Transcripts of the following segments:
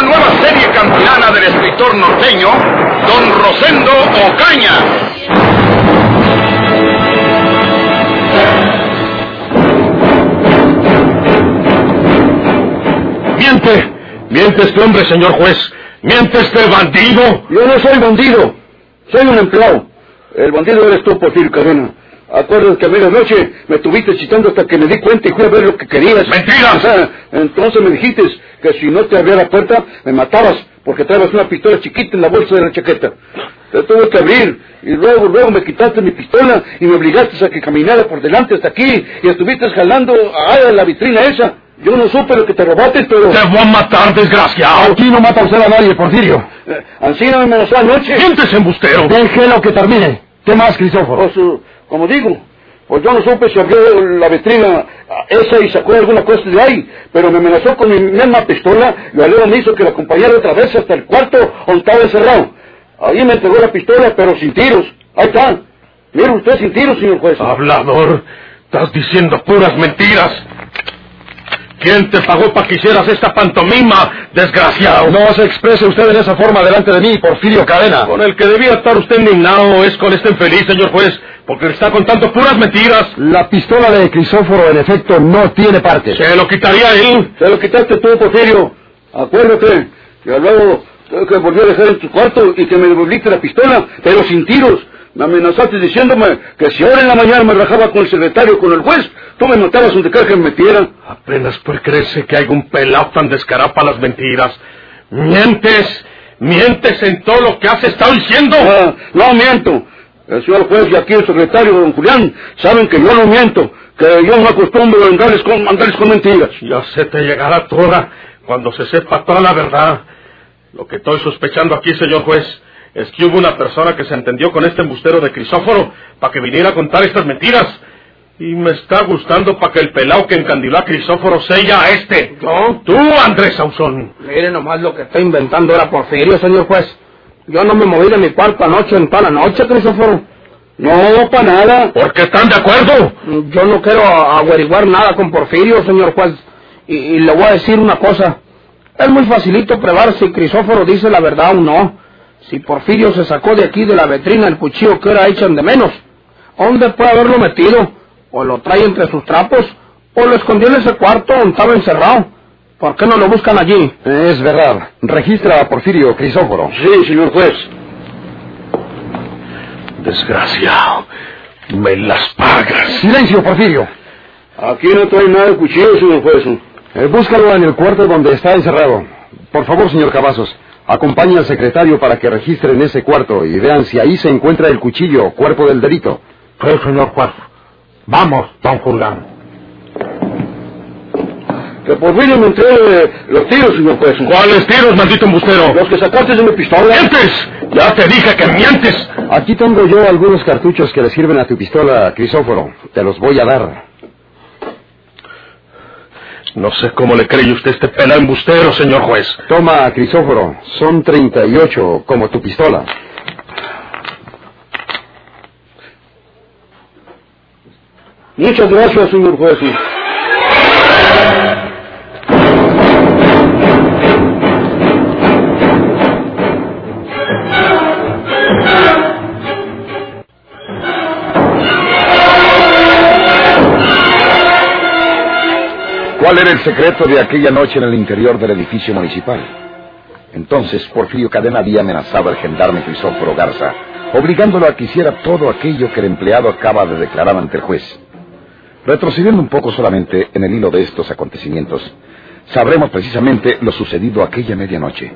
Una nueva serie campilana del escritor norteño, Don Rosendo Ocaña. Miente, miente este hombre, señor juez. Miente este bandido. Yo no soy bandido. Soy un empleado. El bandido eres tú, Porfirio Cadena. Acuérdate que a medianoche me estuviste citando hasta que me di cuenta y fui a ver lo que querías. ¡Mentiras! Ah, entonces me dijiste que si no te abría la puerta, me matabas porque traebas una pistola chiquita en la bolsa de la chaqueta. Te tuve que abrir y luego, luego me quitaste mi pistola y me obligaste a que caminara por delante hasta aquí y estuviste jalando a la vitrina esa. Yo no supe lo que te robaste, pero... Te voy a matar, desgraciado. Aquí no mata usted a nadie, Porfirio. Eh, Así no me amenazó anoche. Mientes, embustero. Déjelo que termine. ¿Qué más, Cristóforo? Pues, eh, como digo, pues yo no supe si abrió la vitrina esa y sacó alguna cosa de ahí, pero me amenazó con mi misma pistola y luego me hizo que la acompañara otra vez hasta el cuarto donde estaba encerrado. Ahí me entregó la pistola, pero sin tiros. Ahí está. Mire usted sin tiros, señor juez. Hablador, estás diciendo puras mentiras. ¿Quién te pagó para que hicieras esta pantomima, desgraciado? No se exprese usted en esa forma delante de mí, Porfirio Cadena. Con el que debía estar usted indignado es con este infeliz, señor juez, porque está contando puras mentiras. La pistola de Crisóforo, en efecto, no tiene parte. Se lo quitaría él. Se lo quitaste tú, Porfirio. Acuérdate que luego que volvió a dejar en tu cuarto y que me devolviste la pistola, pero sin tiros. Me amenazaste diciéndome que si ahora en la mañana me rajaba con el secretario o con el juez, tú me matabas donde quiera que me metiera. Apenas pues crece que hay un pelado tan descarado para las mentiras. Mientes, mientes en todo lo que has estado diciendo. Ah, no miento. El señor juez y aquí el secretario, don Julián, saben que yo no miento, que yo no acostumbro a andarles con, andarles con mentiras. Ya se te llegará toda cuando se sepa toda la verdad. Lo que estoy sospechando aquí, señor juez, es que hubo una persona que se entendió con este embustero de Crisóforo para que viniera a contar estas mentiras. Y me está gustando para que el pelao que encandiló a Crisóforo sella a este. ¿Yo? Tú, Andrés Sauzón. Mire nomás lo que está inventando era Porfirio, señor juez. Yo no me moví de mi cuarto anoche en toda la noche, Crisóforo. No, para nada. ¿Por qué están de acuerdo? Yo no quiero averiguar nada con Porfirio, señor juez. Y, y le voy a decir una cosa. Es muy facilito probar si Crisóforo dice la verdad o no. Si Porfirio se sacó de aquí de la vetrina el cuchillo que ahora echan de menos, ¿dónde puede haberlo metido? O lo trae entre sus trapos, o lo escondió en ese cuarto donde estaba encerrado. ¿Por qué no lo buscan allí? Es verdad. Registra a Porfirio Crisóforo. Sí, señor juez. Desgraciado. Me las pagas. Silencio, Porfirio. Aquí no trae nada de cuchillo, señor juez. Eh, búscalo en el cuarto donde está encerrado. Por favor, señor Cavazos, acompañe al secretario para que registren ese cuarto y vean si ahí se encuentra el cuchillo, cuerpo del delito. Pues, señor juez. Vamos, don Julián. Que por fin me entregue los tiros, señor juez. ¿Cuáles tiros, maldito embustero? Los que sacaste de mi pistola. ¡Mientes! Ya te dije que mientes. Aquí tengo yo algunos cartuchos que le sirven a tu pistola, Crisóforo. Te los voy a dar. No sé cómo le cree usted este pela embustero, señor juez. Toma, Crisóforo. Son 38, como tu pistola. Muchas gracias, señor juez. ¿Cuál era el secreto de aquella noche en el interior del edificio municipal? Entonces Porfirio Cadena había amenazado al gendarme Crisóforo Garza, obligándolo a que hiciera todo aquello que el empleado acaba de declarar ante el juez. Retrocediendo un poco solamente en el hilo de estos acontecimientos, sabremos precisamente lo sucedido aquella medianoche.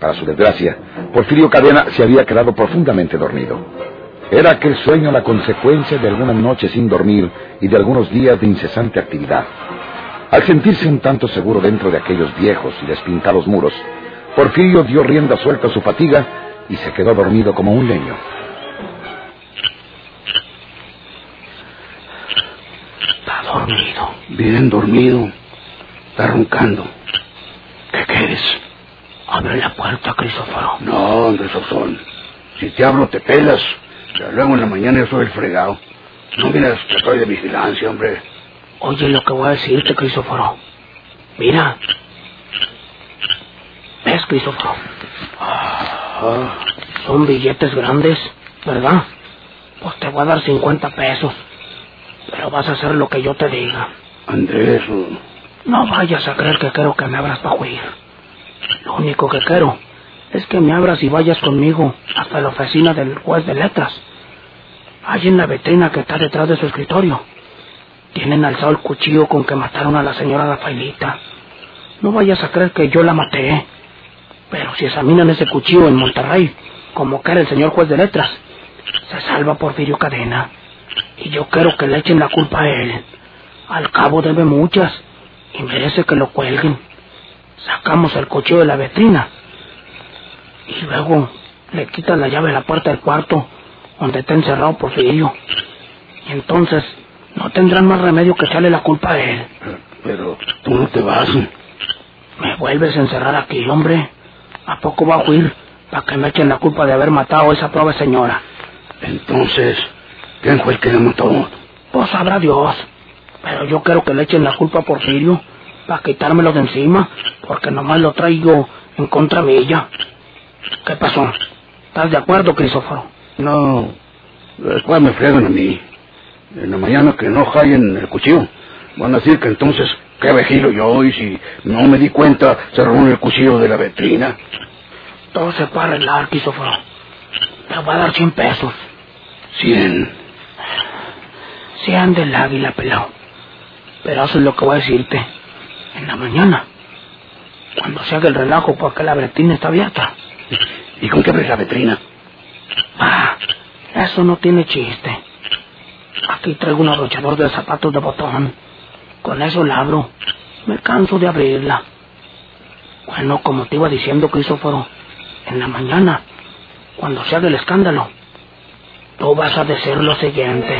Para su desgracia, Porfirio Cadena se había quedado profundamente dormido. Era aquel sueño la consecuencia de algunas noches sin dormir y de algunos días de incesante actividad. Al sentirse un tanto seguro dentro de aquellos viejos y despintados muros, Porfirio dio rienda suelta a su fatiga y se quedó dormido como un leño. Está dormido. Bien dormido. Está roncando. ¿Qué quieres? Abre la puerta, Cristóforo. No, Andrés Osón. Si te hablo, te pelas. Ya luego en la mañana soy el fregado. No miras que estoy de vigilancia, hombre. Oye lo que voy a decirte, Crisóforo. Mira. ¿Ves, Crisóforo? Ah, Son billetes grandes, ¿verdad? Pues te voy a dar 50 pesos. Pero vas a hacer lo que yo te diga. Andrés, No vayas a creer que quiero que me abras para huir. Lo único que quiero es que me abras y vayas conmigo hasta la oficina del juez de letras. Allí en la vitrina que está detrás de su escritorio. Tienen alzado el cuchillo con que mataron a la señora Rafaelita. No vayas a creer que yo la maté. Pero si examinan ese cuchillo en Monterrey, como que era el señor juez de letras, se salva Porfirio Cadena. Y yo quiero que le echen la culpa a él. Al cabo debe muchas y merece que lo cuelguen. Sacamos el cuchillo de la vitrina y luego le quitan la llave de la puerta del cuarto donde está encerrado Porfirio. Y entonces no tendrán más remedio que echarle la culpa a él. pero tú no te vas. Me vuelves a encerrar aquí, hombre. ¿A poco va a huir para que me echen la culpa de haber matado a esa pobre señora? Entonces, ¿quién fue el que le mató? Pues sabrá Dios. Pero yo quiero que le echen la culpa a Porfirio para quitármelo de encima, porque nomás lo traigo en contra de ella. ¿Qué pasó? ¿Estás de acuerdo, Crisóforo? No, después me fregan a mí. En la mañana que no hallen el cuchillo, van a decir que entonces, ¿qué vigilo yo? Y si no me di cuenta, se robó el cuchillo de la vitrina. Todo se puede arreglar, Crisóforo. Te voy a dar 100 pesos. Cien. 100 del águila, pelado. Pero eso es lo que voy a decirte. En la mañana, cuando se haga el relajo porque la bretina está abierta. ¿Y con qué abres la vitrina? Ah, eso no tiene chiste. Aquí traigo un arrochador de zapatos de botón. Con eso la abro. Me canso de abrirla. Bueno, como te iba diciendo, Crisóforo, en la mañana, cuando se haga el escándalo, tú vas a decir lo siguiente.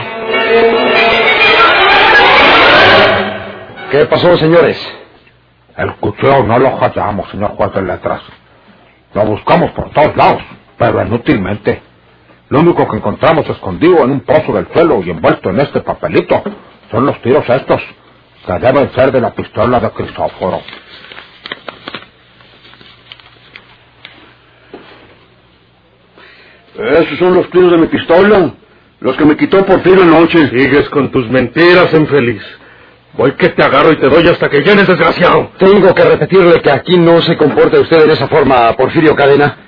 ¿Qué pasó, señores? El cuchillo no lo hallamos, señor juez de letras. Lo buscamos por todos lados, pero inútilmente. Lo único que encontramos escondido en un pozo del suelo y envuelto en este papelito son los tiros estos, que deben ser de la pistola de Crisóforo. Esos son los tiros de mi pistola. Los que me quitó por fin anoche. Sigues con tus mentiras, infeliz. Voy que te agarro y te doy hasta que llenes, desgraciado. Tengo que repetirle que aquí no se comporta usted en esa forma, Porfirio Cadena.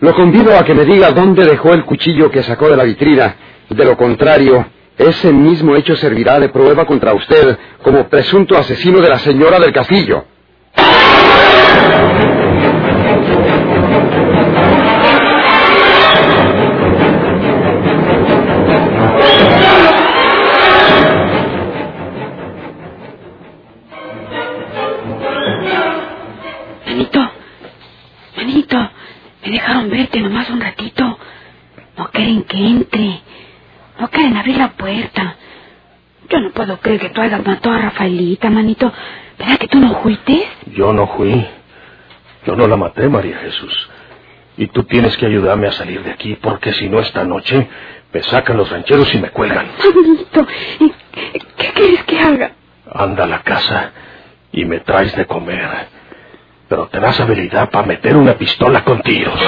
Lo convido a que me diga dónde dejó el cuchillo que sacó de la vitrina. De lo contrario, ese mismo hecho servirá de prueba contra usted como presunto asesino de la señora del castillo. Manito, manito, me dejaron verte nomás un ratito. No quieren que entre. No quieren abrir la puerta. Yo no puedo creer que tú hayas matado a Rafaelita, manito. ¿Verdad que tú no fuiste? Yo no fui. Yo no la maté, María Jesús. Y tú tienes que ayudarme a salir de aquí, porque si no esta noche me sacan los rancheros y me cuelgan. Manito, ¿y ¿qué quieres que haga? Anda a la casa y me traes de comer. Pero te das habilidad para meter una pistola con tiros.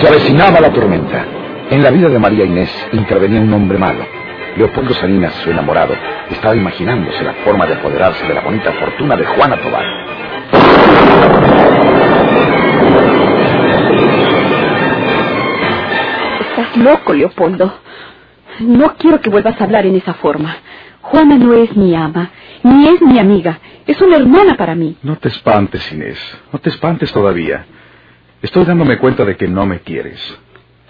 Se avecinaba la tormenta. En la vida de María Inés intervenía un hombre malo. Leopoldo Salinas, su enamorado, estaba imaginándose la forma de apoderarse de la bonita fortuna de Juana Tobar. Estás loco, Leopoldo. No quiero que vuelvas a hablar en esa forma. Juana no es mi ama, ni es mi amiga. Es una hermana para mí. No te espantes, Inés. No te espantes todavía. Estoy dándome cuenta de que no me quieres.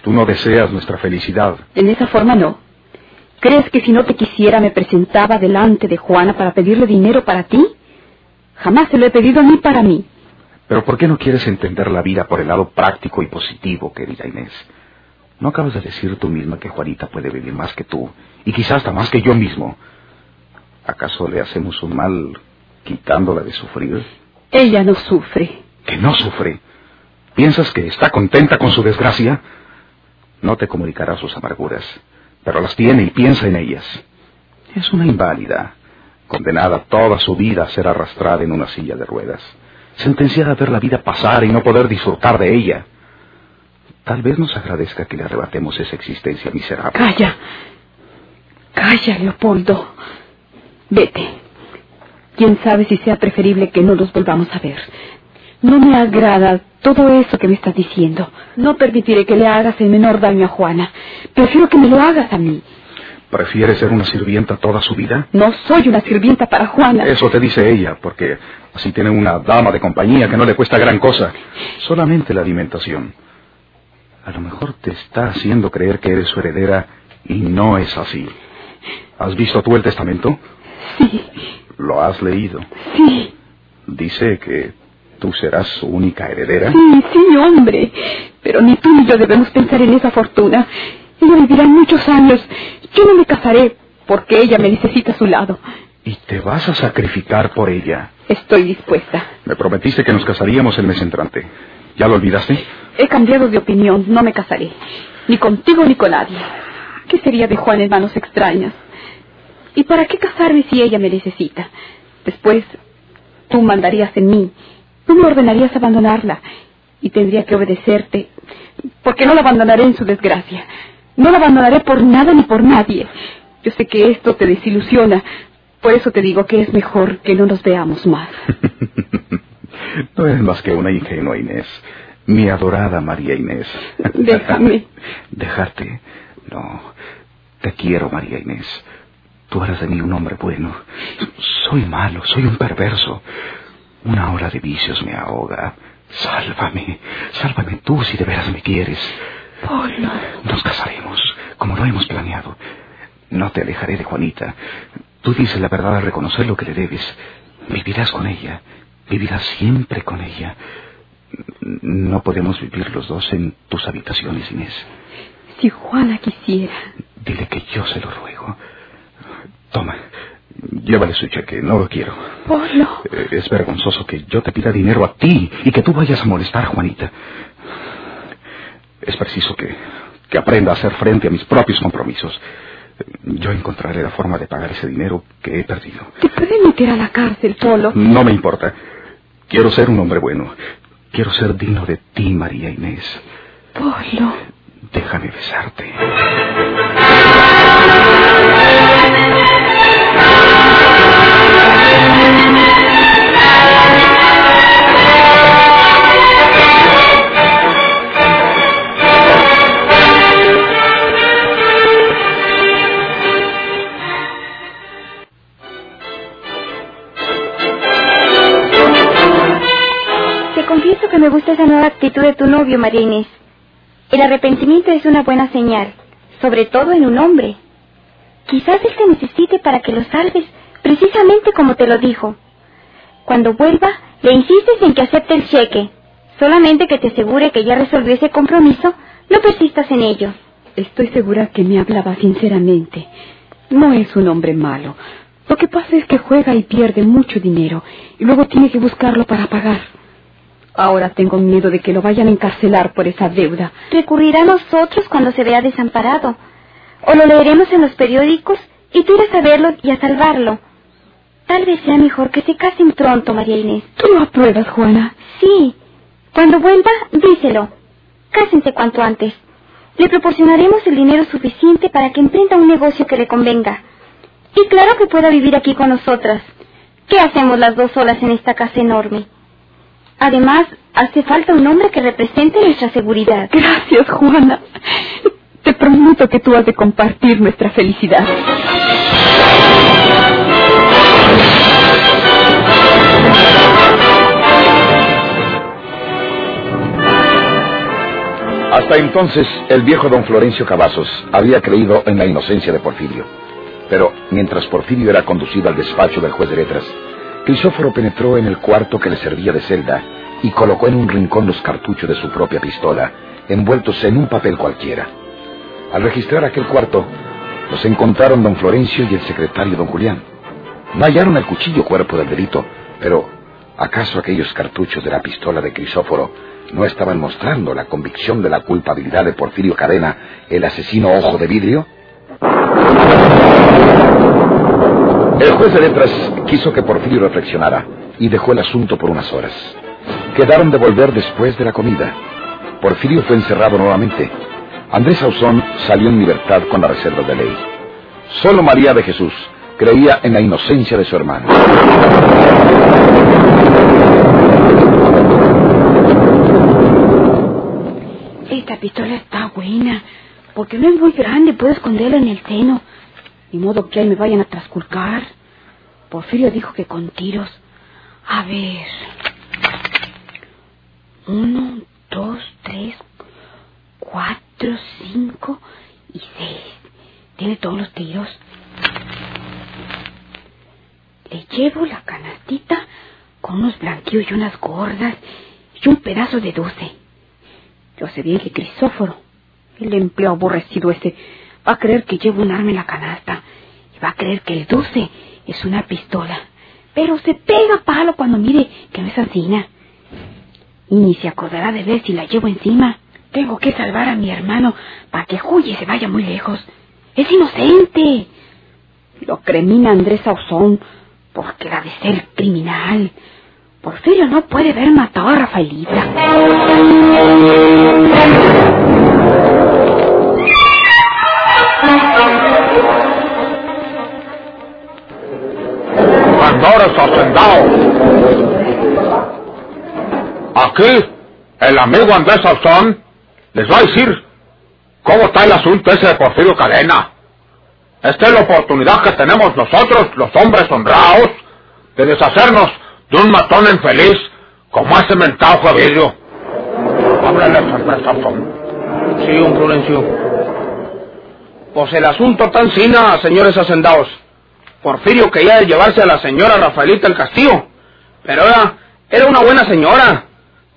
Tú no deseas nuestra felicidad. En esa forma no. ¿Crees que si no te quisiera me presentaba delante de Juana para pedirle dinero para ti? Jamás se lo he pedido ni para mí. Pero ¿por qué no quieres entender la vida por el lado práctico y positivo, querida Inés? ¿No acabas de decir tú misma que Juanita puede vivir más que tú, y quizás hasta más que yo mismo? ¿Acaso le hacemos un mal quitándola de sufrir? Ella no sufre. ¿Que no sufre? ¿Piensas que está contenta con su desgracia? No te comunicará sus amarguras, pero las tiene y piensa en ellas. Es una inválida, condenada toda su vida a ser arrastrada en una silla de ruedas, sentenciada a ver la vida pasar y no poder disfrutar de ella. Tal vez nos agradezca que le arrebatemos esa existencia miserable. Calla. Calla, Leopoldo. Vete. Quién sabe si sea preferible que no nos volvamos a ver. No me agrada todo eso que me estás diciendo. No permitiré que le hagas el menor daño a Juana. Prefiero que me lo hagas a mí. ¿Prefiere ser una sirvienta toda su vida? No soy una sirvienta para Juana. Eso te dice ella, porque así tiene una dama de compañía que no le cuesta gran cosa. Solamente la alimentación. A lo mejor te está haciendo creer que eres su heredera y no es así. ¿Has visto tú el testamento? Sí. ¿Lo has leído? Sí. Dice que tú serás su única heredera. Sí, sí, hombre. Pero ni tú ni yo debemos pensar en esa fortuna. Ella vivirá muchos años. Yo no me casaré porque ella me necesita a su lado. ¿Y te vas a sacrificar por ella? Estoy dispuesta. Me prometiste que nos casaríamos el mes entrante. ¿Ya lo olvidaste? He cambiado de opinión. No me casaré. Ni contigo ni con nadie. ¿Qué sería de Juan en manos extrañas? ¿Y para qué casarme si ella me necesita? Después, tú mandarías en mí. Tú me ordenarías abandonarla. Y tendría que obedecerte. Porque no la abandonaré en su desgracia. No la abandonaré por nada ni por nadie. Yo sé que esto te desilusiona. Por eso te digo que es mejor que no nos veamos más. no eres más que una ingenua Inés. Mi adorada María Inés. Déjame. Dejarte. No. Te quiero, María Inés. Tú eres de mí un hombre bueno. Soy malo, soy un perverso. Una hora de vicios me ahoga. Sálvame, sálvame tú si de veras me quieres. Polo. Nos casaremos, como lo hemos planeado. No te alejaré de Juanita. Tú dices la verdad al reconocer lo que le debes. Vivirás con ella. Vivirás siempre con ella. No podemos vivir los dos en tus habitaciones, Inés. Si Juana quisiera. Dile que yo se lo ruego. Toma, llévale su cheque, no lo quiero. Polo. Eh, Es vergonzoso que yo te pida dinero a ti y que tú vayas a molestar a Juanita. Es preciso que, que aprenda a hacer frente a mis propios compromisos. Yo encontraré la forma de pagar ese dinero que he perdido. Te pueden meter a la cárcel, Polo. No me importa. Quiero ser un hombre bueno. Quiero ser digno de ti, María Inés. Polo. Déjame besarte. Confieso que me gusta esa nueva actitud de tu novio, María Inés. El arrepentimiento es una buena señal, sobre todo en un hombre. Quizás él te necesite para que lo salves, precisamente como te lo dijo. Cuando vuelva, le insistes en que acepte el cheque. Solamente que te asegure que ya resolvió ese compromiso, no persistas en ello. Estoy segura que me hablaba sinceramente. No es un hombre malo. Lo que pasa es que juega y pierde mucho dinero y luego tiene que buscarlo para pagar. Ahora tengo miedo de que lo vayan a encarcelar por esa deuda. Recurrirá a nosotros cuando se vea desamparado. O lo leeremos en los periódicos y tú irás a verlo y a salvarlo. Tal vez sea mejor que se casen pronto, María Inés. ¿Tú lo apruebas, Juana? Sí. Cuando vuelva, díselo. Cásense cuanto antes. Le proporcionaremos el dinero suficiente para que emprenda un negocio que le convenga. Y claro que pueda vivir aquí con nosotras. ¿Qué hacemos las dos solas en esta casa enorme? Además, hace falta un hombre que represente nuestra seguridad. Gracias, Juana. Te prometo que tú has de compartir nuestra felicidad. Hasta entonces, el viejo don Florencio Cavazos había creído en la inocencia de Porfirio. Pero mientras Porfirio era conducido al despacho del juez de letras, Crisóforo penetró en el cuarto que le servía de celda y colocó en un rincón los cartuchos de su propia pistola, envueltos en un papel cualquiera. Al registrar aquel cuarto, los encontraron don Florencio y el secretario don Julián. No hallaron el cuchillo cuerpo del delito, pero ¿acaso aquellos cartuchos de la pistola de Crisóforo no estaban mostrando la convicción de la culpabilidad de Porfirio Cadena, el asesino ojo de vidrio? El juez de letras quiso que Porfirio reflexionara y dejó el asunto por unas horas. Quedaron de volver después de la comida. Porfirio fue encerrado nuevamente. Andrés Ausón salió en libertad con la reserva de ley. Solo María de Jesús creía en la inocencia de su hermano. Esta pistola está buena, porque no es muy grande, puedo esconderla en el seno. Ni modo que ahí me vayan a trasculcar. Porfirio dijo que con tiros. A ver. Uno, dos, tres, cuatro, cinco y seis. Tiene todos los tiros. Le llevo la canastita con unos blanquillos y unas gordas y un pedazo de dulce. Yo sé bien que Crisóforo, el empleo aborrecido ese, va a creer que llevo un arma en la canasta y va a creer que el dulce es una pistola. Pero se pega palo cuando mire que no es asina. Y ni se acordará de ver si la llevo encima. Tengo que salvar a mi hermano para que huye y se vaya muy lejos. Es inocente. Lo cremina Andrés Ausón porque la de ser criminal. Porfirio no puede haber matado a Rafaelita. Señores hacendados, aquí el amigo Andrés Ausón les va a decir cómo está el asunto ese de Porfirio Cadena. Esta es la oportunidad que tenemos nosotros, los hombres honrados, de deshacernos de un matón infeliz como ese mentado Javirio. Háblale. Sí, un Florencio. Pues el asunto tan sina, señores hacendados. Porfirio quería llevarse a la señora Rafaelita el Castillo, pero era, era una buena señora,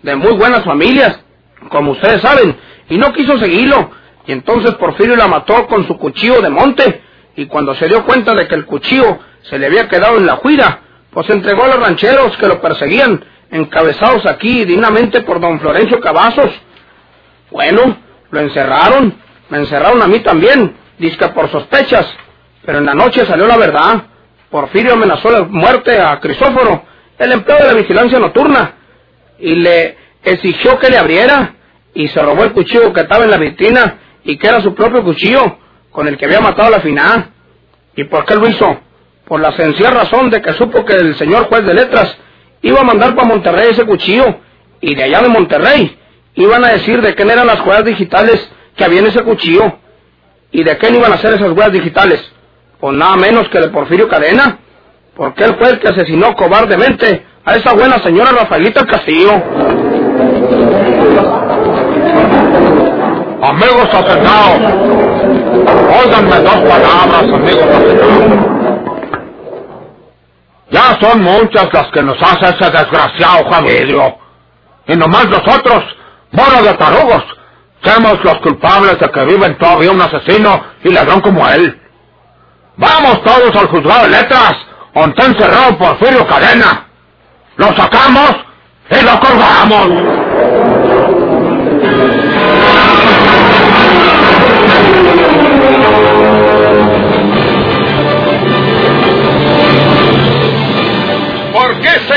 de muy buenas familias, como ustedes saben, y no quiso seguirlo, y entonces Porfirio la mató con su cuchillo de monte, y cuando se dio cuenta de que el cuchillo se le había quedado en la juida, pues entregó a los rancheros que lo perseguían, encabezados aquí dignamente por don Florencio Cavazos. Bueno, lo encerraron, me encerraron a mí también, disque por sospechas, pero en la noche salió la verdad. Porfirio amenazó de muerte a Crisóforo, el empleado de la vigilancia nocturna, y le exigió que le abriera, y se robó el cuchillo que estaba en la vitrina, y que era su propio cuchillo, con el que había matado a la finada. ¿Y por qué lo hizo? Por la sencilla razón de que supo que el señor juez de letras iba a mandar para Monterrey ese cuchillo, y de allá de Monterrey iban a decir de quién eran las huellas digitales que había en ese cuchillo, y de quién iban a ser esas huellas digitales pues nada menos que de Porfirio Cadena, porque él fue el que asesinó cobardemente a esa buena señora Rafaelita Castillo. Amigos hacendados, óiganme dos palabras, amigos. Ya son muchas las que nos hace ese desgraciado Javirio. Y nomás nosotros, moros de tarugos, somos los culpables de que viven todavía un asesino y ladrón como él. Vamos todos al juzgado de letras, donde está encerrado Porfirio Cadena. Lo sacamos y lo colgamos.